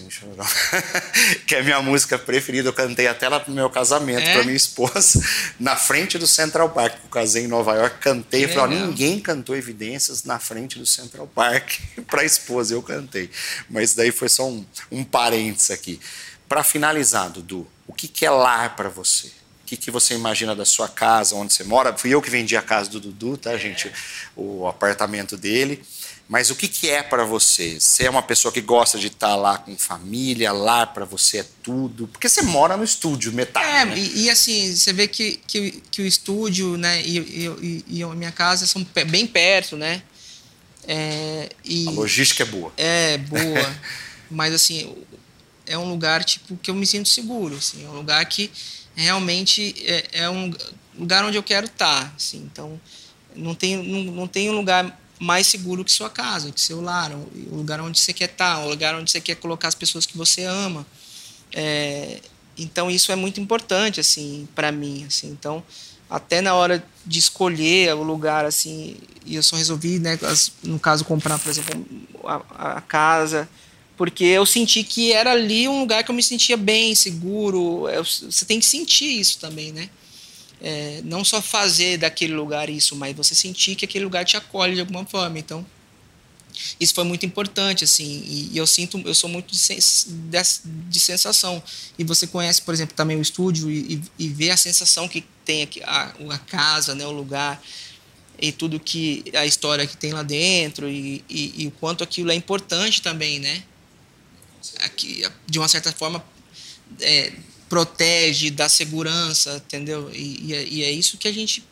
que é a minha música preferida. Eu cantei até lá pro meu casamento, é? para minha esposa, na frente do Central Park. Eu casei em Nova York, cantei. Que falei, ninguém cantou Evidências na frente do Central Park para a esposa. Eu cantei. Mas daí foi só um, um parênteses aqui. Para finalizar, Dudu, o que, que é lar para você? O que, que você imagina da sua casa, onde você mora? Fui eu que vendi a casa do Dudu, tá, gente? O apartamento dele. Mas o que, que é para você? Você é uma pessoa que gosta de estar tá lá com família, lá para você é tudo? Porque você mora no estúdio, metade. É, né? e, e, assim, você vê que, que, que o estúdio né, e, e, e, a minha casa são bem perto, né? É, e, a logística é boa. É, boa. mas assim, é um lugar tipo que eu me sinto seguro. Assim, é um lugar que realmente é, é um lugar onde eu quero estar. Tá, assim, então, não tem, não, não tem um lugar mais seguro que sua casa, que seu lar, o lugar onde você quer estar, o lugar onde você quer colocar as pessoas que você ama. É, então isso é muito importante assim para mim, assim. Então até na hora de escolher o lugar assim, eu só resolvi, né, no caso comprar, por exemplo, a, a casa, porque eu senti que era ali um lugar que eu me sentia bem, seguro. Eu, você tem que sentir isso também, né? É, não só fazer daquele lugar isso, mas você sentir que aquele lugar te acolhe de alguma forma. Então, isso foi muito importante, assim, e, e eu sinto, eu sou muito de, sens, de, de, sensação. E você conhece, por exemplo, também o estúdio e, e, e vê a sensação que tem aqui, a, a casa, né, o lugar e tudo que a história que tem lá dentro e, e, e, o quanto aquilo é importante também, né? Aqui, de uma certa forma, é, protege, dá segurança, entendeu? E, e, é, e, é, isso que a gente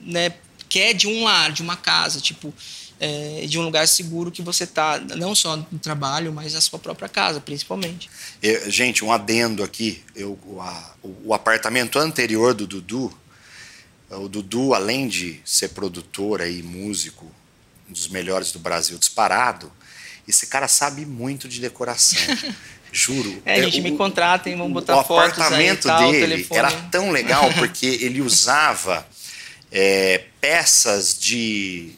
né, quer de um lar, de uma casa, tipo, é, de um lugar seguro que você tá, não só no trabalho, mas na sua própria casa, principalmente. Eu, gente, um adendo aqui, eu, a, o, o apartamento anterior do Dudu, o Dudu, além de ser produtor e músico, um dos melhores do Brasil disparado, esse cara sabe muito de decoração. Juro. É, a gente é, me contrata e vamos botar fotos O apartamento tal, dele era tão legal porque ele usava é, peças de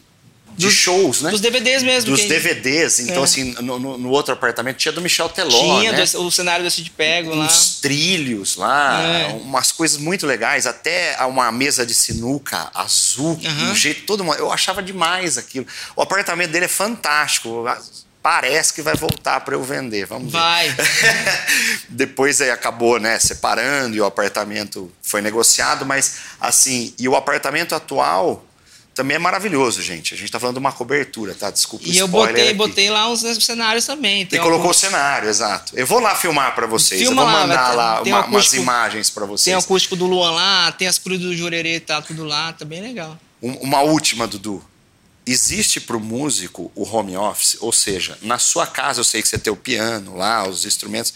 de dos, shows, né? Dos DVDs mesmo. Dos DVDs. Então, é. assim, no, no, outro apartamento tinha do Michel Teló, Tinha né? o cenário do Cid Pego lá. Uns trilhos lá, é. umas coisas muito legais. Até uma mesa de sinuca azul, uhum. um jeito todo... Eu achava demais aquilo. O apartamento dele é fantástico parece que vai voltar para eu vender. Vamos vai. ver. Vai. Depois aí acabou, né, separando e o apartamento foi negociado, mas assim, e o apartamento atual também é maravilhoso, gente. A gente está falando de uma cobertura, tá? Desculpa E eu botei, botei lá uns cenários também. Tem e colocou o cenário, exato. Eu vou lá filmar para vocês. Filma eu vou mandar lá, lá uma, umas imagens para vocês. Tem o acústico do Luan lá, tem as cruzes do Jurerê, tá tudo lá, tá bem legal. Um, uma última, Dudu existe para o músico o home office, ou seja, na sua casa eu sei que você tem o piano lá, os instrumentos,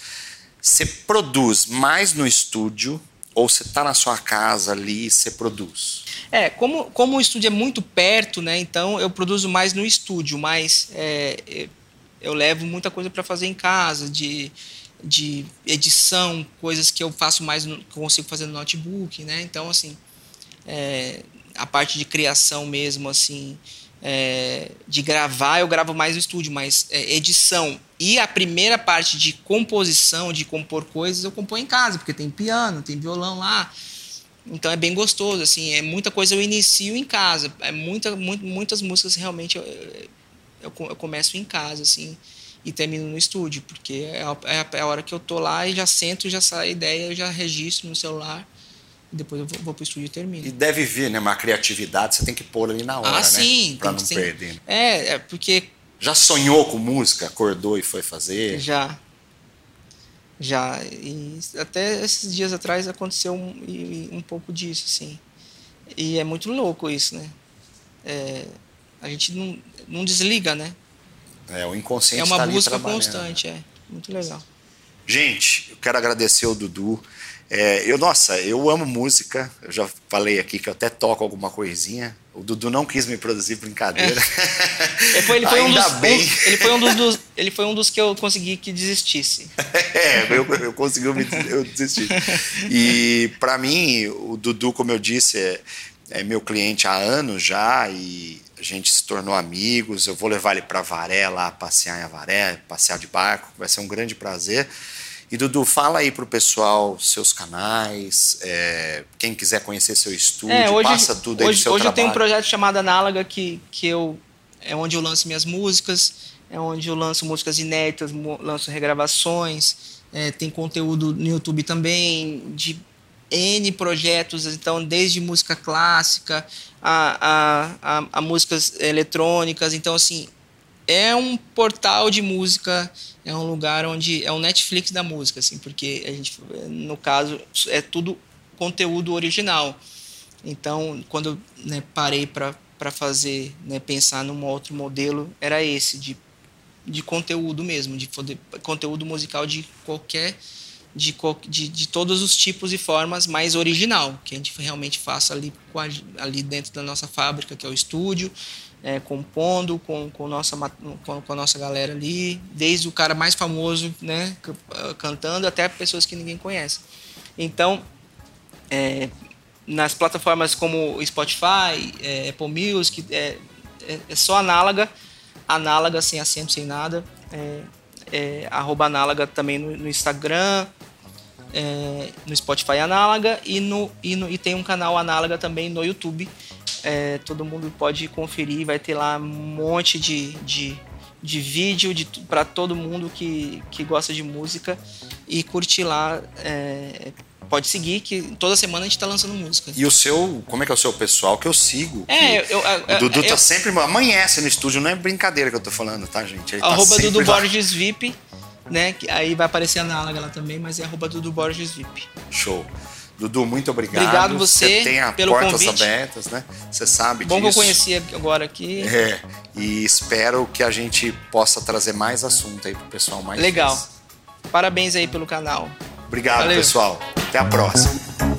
você produz mais no estúdio ou você está na sua casa ali e você produz? É, como, como o estúdio é muito perto, né? Então eu produzo mais no estúdio, mas é, eu levo muita coisa para fazer em casa, de, de edição, coisas que eu faço mais, no, que consigo fazer no notebook, né? Então, assim, é, a parte de criação mesmo, assim, é, de gravar, eu gravo mais no estúdio, mas é, edição e a primeira parte de composição, de compor coisas, eu componho em casa, porque tem piano, tem violão lá. Então é bem gostoso, assim, é muita coisa eu inicio em casa. É muita, muito, muitas músicas realmente eu, eu, eu, começo em casa, assim, e termino no estúdio, porque é a, é a hora que eu tô lá e já sento, já sai a ideia, eu já registro no celular e depois eu vou, vou pro estúdio e termino. E deve vir, né? Uma criatividade, você tem que pôr ali na hora, ah, né? Sim, pra não sim. perder. Né? É, é porque. Já sonhou com música? Acordou e foi fazer? Já. Já. E até esses dias atrás aconteceu um, um pouco disso, sim. E é muito louco isso, né? É, a gente não, não desliga, né? É, o inconsciente É uma tá busca constante, é. Muito legal. Gente, eu quero agradecer o Dudu. É, eu, nossa, eu amo música. Eu já falei aqui que eu até toco alguma coisinha. O Dudu não quis me produzir brincadeira. É. Ele foi, ele foi um dos, bem. Um, ele, foi um dos, dos, ele foi um dos que eu consegui que desistisse. É, eu, eu consegui me, eu desistir. E para mim, o Dudu, como eu disse, é, é meu cliente há anos já e a gente se tornou amigos. Eu vou levar ele para Varé lá, passear em Avaré, passear de barco, vai ser um grande prazer. E Dudu, fala aí pro pessoal seus canais, é, quem quiser conhecer seu estúdio, é, hoje, passa tudo aí hoje, do seu hoje trabalho. eu tenho um projeto chamado Análoga que, que eu, é onde eu lanço minhas músicas, é onde eu lanço músicas inéditas, lanço regravações, é, tem conteúdo no YouTube também de N projetos, então desde música clássica a, a, a, a músicas eletrônicas, então assim, é um portal de música, é um lugar onde é um Netflix da música, assim, porque a gente, no caso, é tudo conteúdo original. Então, quando né, parei para fazer, né, pensar num outro modelo, era esse, de, de conteúdo mesmo, de poder, conteúdo musical de qualquer, de, de, de todos os tipos e formas, mais original, que a gente realmente faça ali, ali dentro da nossa fábrica, que é o estúdio, é, compondo com, com, nossa, com, com, a nossa galera ali, desde o cara mais famoso, né, cantando, até pessoas que ninguém conhece. Então, é, nas plataformas como Spotify, é, Apple Music, é, é, é, só análoga, análoga sem acento, sem nada, é, é análoga também no, no Instagram, no Spotify análoga e, no, e, no, e tem um canal análoga também no YouTube, é, todo mundo pode conferir, vai ter lá um monte de, de, de vídeo de, para todo mundo que, que gosta de música e curtir lá. É, pode seguir, que toda semana a gente tá lançando música. E o seu, como é que é o seu pessoal que eu sigo? É, eu, eu, o Dudu eu, tá sempre, amanhece no estúdio, não é brincadeira que eu tô falando, tá, gente? Ele tá arroba tá Dudu lá. Borges VIP, né, aí vai aparecer a análoga lá também, mas é arroba Dudu Borges VIP. Show. Dudu, muito obrigado. Obrigado você, você tem a pelo portas convite. abertas, né? Você sabe Bom disso. que eu conhecia agora aqui. É, e espero que a gente possa trazer mais assunto aí pro pessoal mais Legal. Vezes. Parabéns aí pelo canal. Obrigado, Valeu. pessoal. Até a próxima.